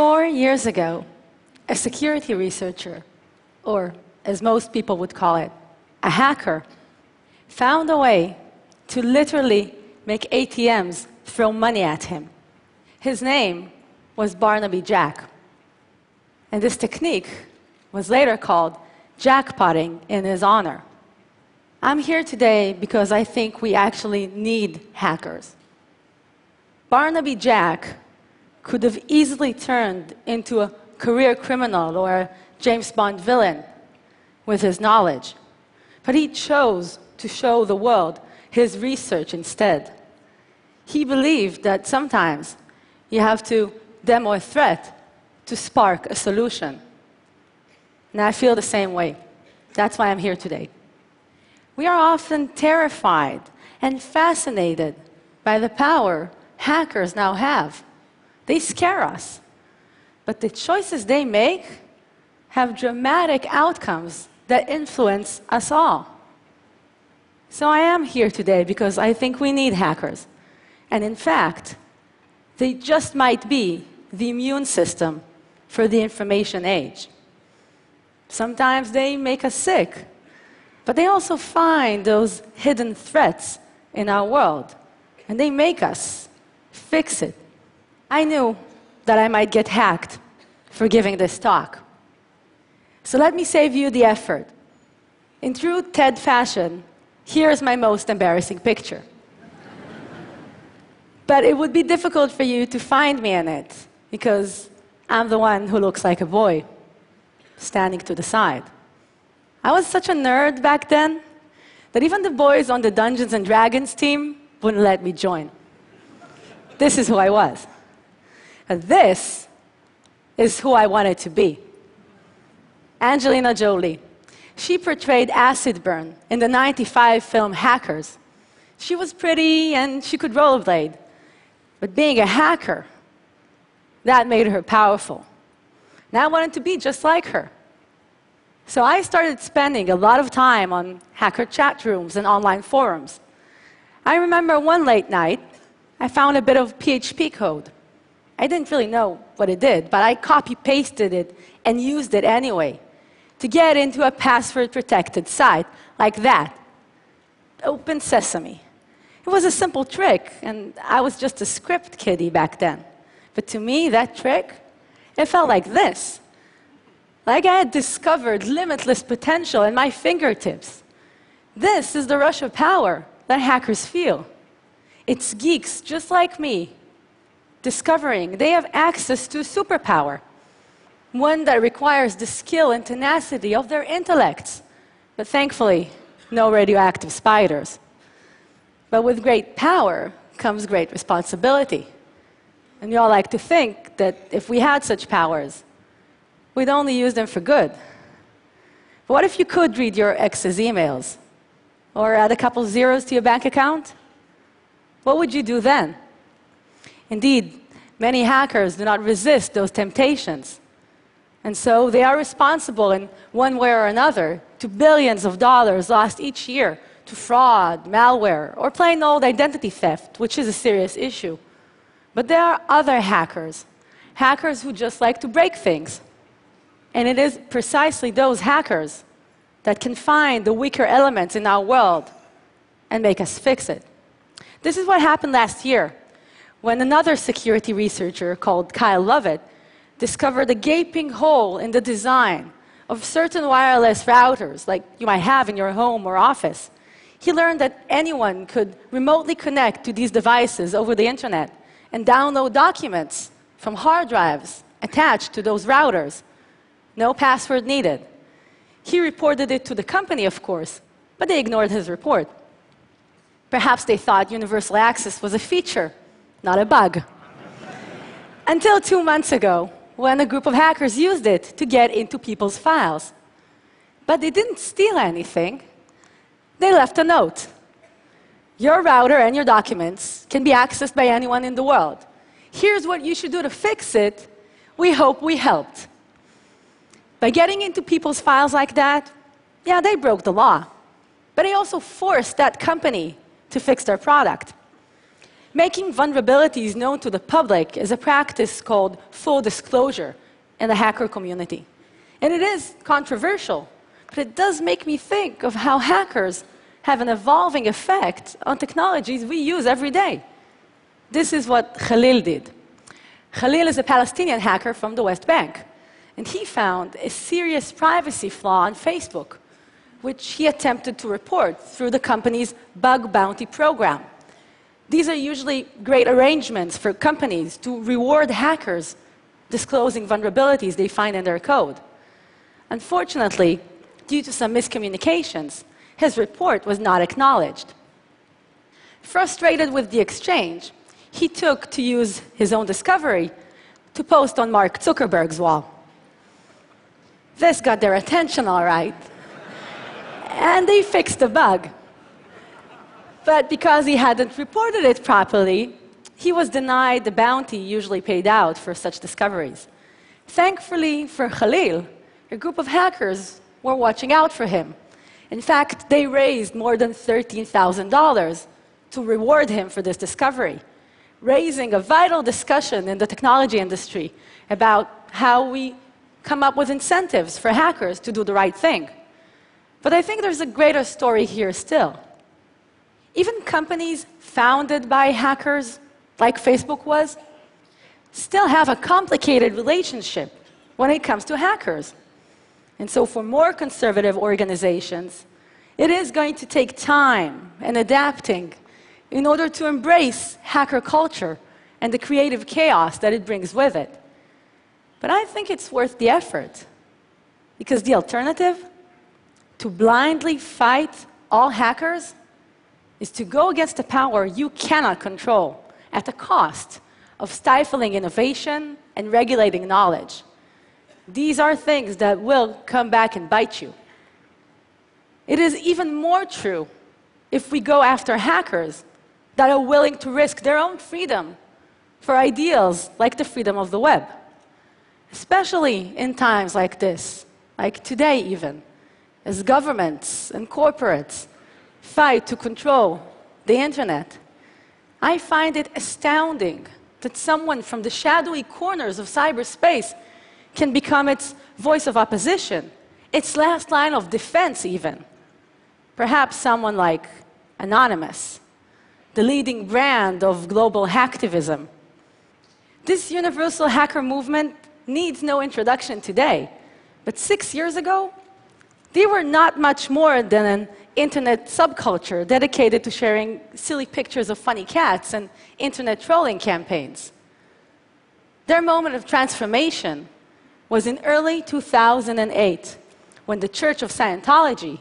Four years ago, a security researcher, or as most people would call it, a hacker, found a way to literally make ATMs throw money at him. His name was Barnaby Jack. And this technique was later called jackpotting in his honor. I'm here today because I think we actually need hackers. Barnaby Jack could have easily turned into a career criminal or a James Bond villain with his knowledge. But he chose to show the world his research instead. He believed that sometimes you have to demo a threat to spark a solution. And I feel the same way. That's why I'm here today. We are often terrified and fascinated by the power hackers now have. They scare us. But the choices they make have dramatic outcomes that influence us all. So I am here today because I think we need hackers. And in fact, they just might be the immune system for the information age. Sometimes they make us sick, but they also find those hidden threats in our world, and they make us fix it. I knew that I might get hacked for giving this talk. So let me save you the effort. In true TED fashion, here's my most embarrassing picture. but it would be difficult for you to find me in it because I'm the one who looks like a boy standing to the side. I was such a nerd back then that even the boys on the Dungeons and Dragons team wouldn't let me join. This is who I was. This is who I wanted to be. Angelina Jolie. She portrayed acid burn in the 95 film Hackers. She was pretty and she could rollerblade. But being a hacker, that made her powerful. And I wanted to be just like her. So I started spending a lot of time on hacker chat rooms and online forums. I remember one late night, I found a bit of PHP code. I didn't really know what it did, but I copy pasted it and used it anyway to get into a password protected site like that. Open Sesame. It was a simple trick, and I was just a script kiddie back then. But to me, that trick, it felt like this. Like I had discovered limitless potential in my fingertips. This is the rush of power that hackers feel. It's geeks just like me discovering they have access to a superpower, one that requires the skill and tenacity of their intellects. But thankfully, no radioactive spiders. But with great power comes great responsibility. And we all like to think that if we had such powers, we'd only use them for good. But what if you could read your ex's emails? Or add a couple zeros to your bank account? What would you do then? Indeed, many hackers do not resist those temptations. And so they are responsible in one way or another to billions of dollars lost each year to fraud, malware, or plain old identity theft, which is a serious issue. But there are other hackers, hackers who just like to break things. And it is precisely those hackers that can find the weaker elements in our world and make us fix it. This is what happened last year when another security researcher called Kyle Lovett discovered a gaping hole in the design of certain wireless routers, like you might have in your home or office. He learned that anyone could remotely connect to these devices over the internet and download documents from hard drives attached to those routers. No password needed. He reported it to the company, of course, but they ignored his report. Perhaps they thought universal access was a feature not a bug. Until two months ago, when a group of hackers used it to get into people's files. But they didn't steal anything, they left a note. Your router and your documents can be accessed by anyone in the world. Here's what you should do to fix it. We hope we helped. By getting into people's files like that, yeah, they broke the law. But they also forced that company to fix their product. Making vulnerabilities known to the public is a practice called full disclosure in the hacker community. And it is controversial, but it does make me think of how hackers have an evolving effect on technologies we use every day. This is what Khalil did. Khalil is a Palestinian hacker from the West Bank, and he found a serious privacy flaw on Facebook, which he attempted to report through the company's bug bounty program. These are usually great arrangements for companies to reward hackers disclosing vulnerabilities they find in their code. Unfortunately, due to some miscommunications, his report was not acknowledged. Frustrated with the exchange, he took to use his own discovery to post on Mark Zuckerberg's wall. This got their attention, all right. and they fixed the bug. But because he hadn't reported it properly, he was denied the bounty usually paid out for such discoveries. Thankfully for Khalil, a group of hackers were watching out for him. In fact, they raised more than $13,000 to reward him for this discovery, raising a vital discussion in the technology industry about how we come up with incentives for hackers to do the right thing. But I think there's a greater story here still. Even companies founded by hackers, like Facebook was, still have a complicated relationship when it comes to hackers. And so, for more conservative organizations, it is going to take time and adapting in order to embrace hacker culture and the creative chaos that it brings with it. But I think it's worth the effort because the alternative to blindly fight all hackers is to go against a power you cannot control at the cost of stifling innovation and regulating knowledge. These are things that will come back and bite you. It is even more true if we go after hackers that are willing to risk their own freedom for ideals like the freedom of the web. Especially in times like this, like today, even, as governments and corporates fight to control the internet. I find it astounding that someone from the shadowy corners of cyberspace can become its voice of opposition, its last line of defense, even. Perhaps someone like Anonymous, the leading brand of global hacktivism. This universal hacker movement needs no introduction today, but six years ago, they were not much more than an internet subculture dedicated to sharing silly pictures of funny cats and internet trolling campaigns. Their moment of transformation was in early 2008 when the Church of Scientology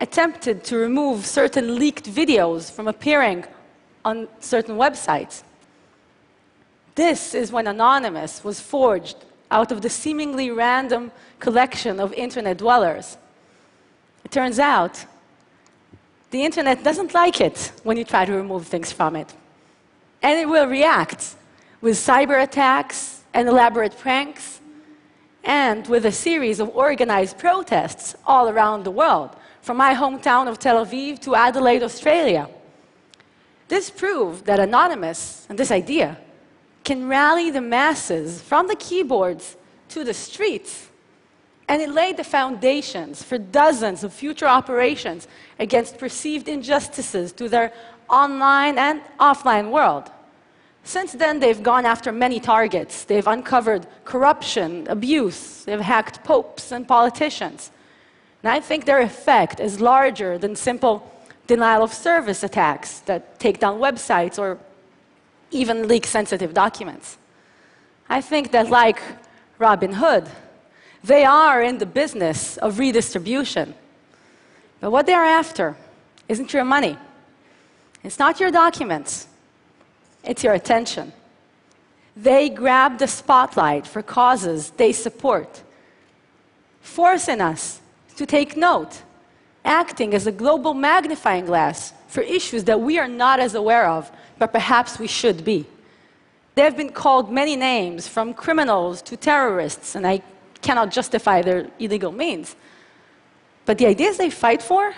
attempted to remove certain leaked videos from appearing on certain websites. This is when Anonymous was forged out of the seemingly random collection of internet dwellers. It turns out the internet doesn't like it when you try to remove things from it. And it will react with cyber attacks and elaborate pranks and with a series of organized protests all around the world, from my hometown of Tel Aviv to Adelaide, Australia. This proved that Anonymous and this idea can rally the masses from the keyboards to the streets. And it laid the foundations for dozens of future operations against perceived injustices to their online and offline world. Since then, they've gone after many targets. They've uncovered corruption, abuse, they've hacked popes and politicians. And I think their effect is larger than simple denial of service attacks that take down websites or even leak sensitive documents. I think that, like Robin Hood, they are in the business of redistribution. But what they are after isn't your money, it's not your documents, it's your attention. They grab the spotlight for causes they support, forcing us to take note, acting as a global magnifying glass for issues that we are not as aware of, but perhaps we should be. They have been called many names, from criminals to terrorists, and I cannot justify their illegal means. But the ideas they fight for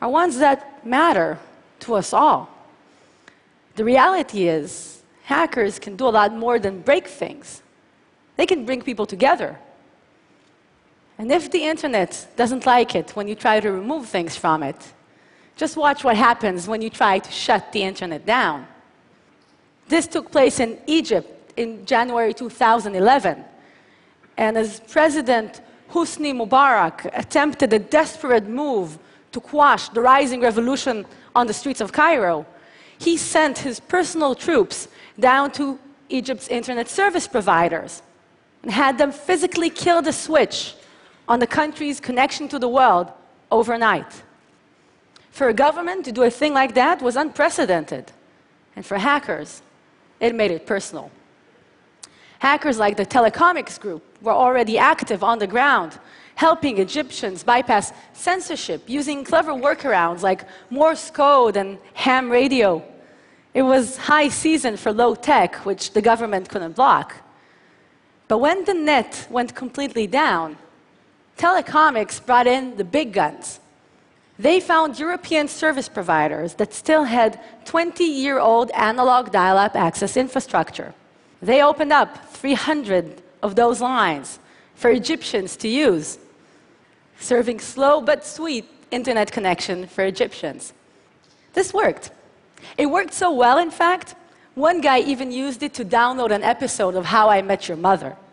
are ones that matter to us all. The reality is, hackers can do a lot more than break things. They can bring people together. And if the internet doesn't like it when you try to remove things from it, just watch what happens when you try to shut the internet down. This took place in Egypt in January 2011. And as President Hosni Mubarak attempted a desperate move to quash the rising revolution on the streets of Cairo, he sent his personal troops down to Egypt's internet service providers and had them physically kill the switch on the country's connection to the world overnight. For a government to do a thing like that was unprecedented. And for hackers, it made it personal. Hackers like the Telecomix Group were already active on the ground, helping Egyptians bypass censorship using clever workarounds like Morse code and ham radio. It was high season for low tech, which the government couldn't block. But when the net went completely down, Telecomix brought in the big guns. They found European service providers that still had 20 year old analog dial up access infrastructure. They opened up 300 of those lines for Egyptians to use, serving slow but sweet internet connection for Egyptians. This worked. It worked so well, in fact, one guy even used it to download an episode of How I Met Your Mother.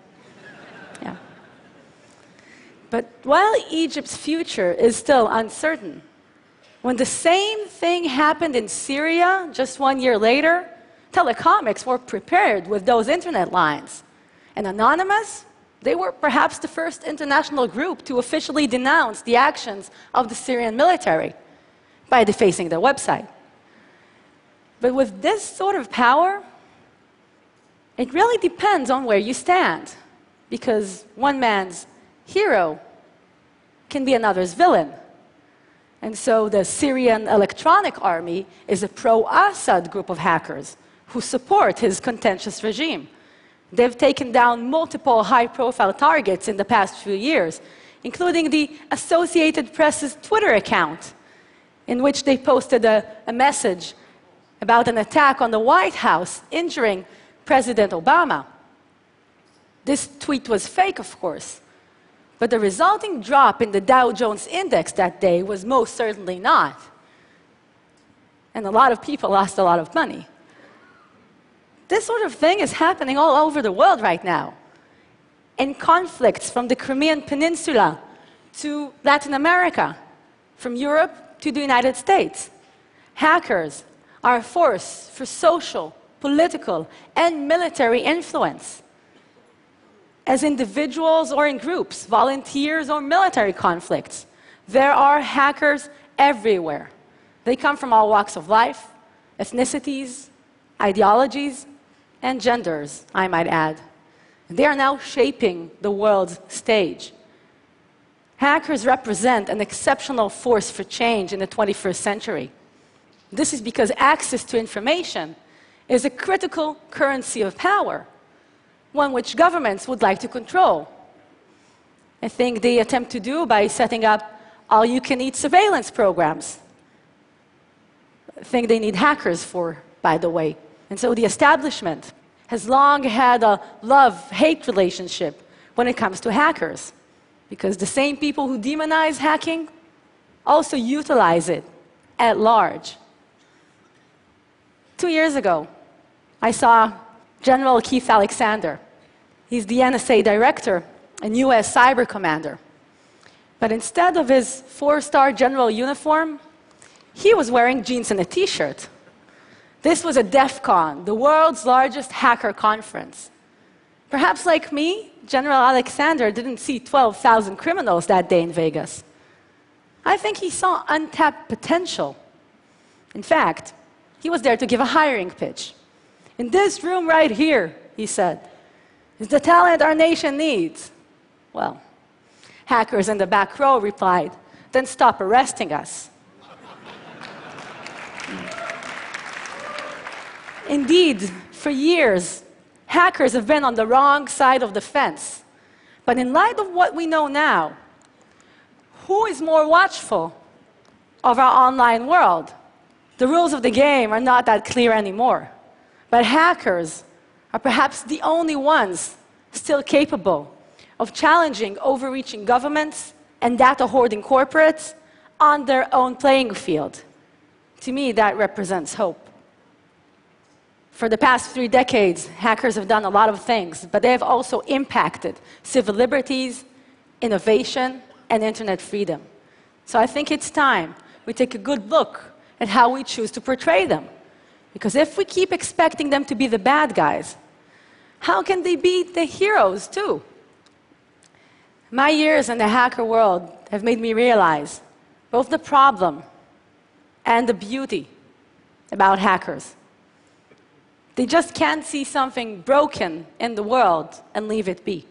Yeah. But while Egypt's future is still uncertain, when the same thing happened in Syria just one year later, Telecomix were prepared with those internet lines. And Anonymous, they were perhaps the first international group to officially denounce the actions of the Syrian military by defacing their website. But with this sort of power, it really depends on where you stand, because one man's hero can be another's villain. And so the Syrian Electronic Army is a pro Assad group of hackers who support his contentious regime. They've taken down multiple high profile targets in the past few years, including the Associated Press's Twitter account, in which they posted a, a message about an attack on the White House injuring President Obama. This tweet was fake, of course, but the resulting drop in the Dow Jones index that day was most certainly not. And a lot of people lost a lot of money. This sort of thing is happening all over the world right now. In conflicts from the Crimean Peninsula to Latin America, from Europe to the United States. Hackers are a force for social, political, and military influence. As individuals or in groups, volunteers or military conflicts, there are hackers everywhere. They come from all walks of life, ethnicities, ideologies, and genders, I might add. They are now shaping the world's stage. Hackers represent an exceptional force for change in the 21st century. This is because access to information is a critical currency of power, one which governments would like to control. I think they attempt to do by setting up all you can eat surveillance programs. I think they need hackers for, by the way. And so the establishment has long had a love hate relationship when it comes to hackers, because the same people who demonize hacking also utilize it at large. Two years ago, I saw General Keith Alexander. He's the NSA director and US cyber commander. But instead of his four star general uniform, he was wearing jeans and a t shirt. This was a DEF CON, the world's largest hacker conference. Perhaps like me, General Alexander didn't see 12,000 criminals that day in Vegas. I think he saw untapped potential. In fact, he was there to give a hiring pitch. In this room right here, he said, is the talent our nation needs. Well, hackers in the back row replied, then stop arresting us. Indeed, for years, hackers have been on the wrong side of the fence. But in light of what we know now, who is more watchful of our online world? the rules of the game are not that clear anymore. But hackers are perhaps the only ones still capable of challenging overreaching governments and data hoarding corporates on their own playing field. To me, that represents hope. For the past three decades, hackers have done a lot of things, but they have also impacted civil liberties, innovation, and internet freedom. So I think it's time we take a good look at how we choose to portray them. Because if we keep expecting them to be the bad guys, how can they be the heroes too? My years in the hacker world have made me realize both the problem and the beauty about hackers. They just can't see something broken in the world and leave it be.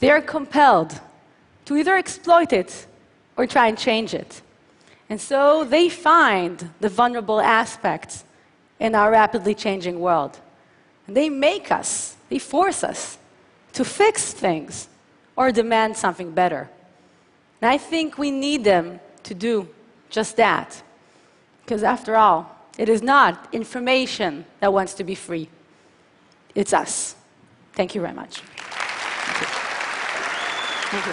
They are compelled to either exploit it or try and change it. And so they find the vulnerable aspects in our rapidly changing world. And they make us, they force us to fix things or demand something better. And I think we need them to do just that. Because after all, it is not information that wants to be free, it's us. Thank you very much. Thank you.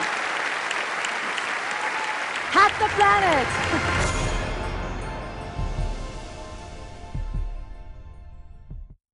Hack the planet!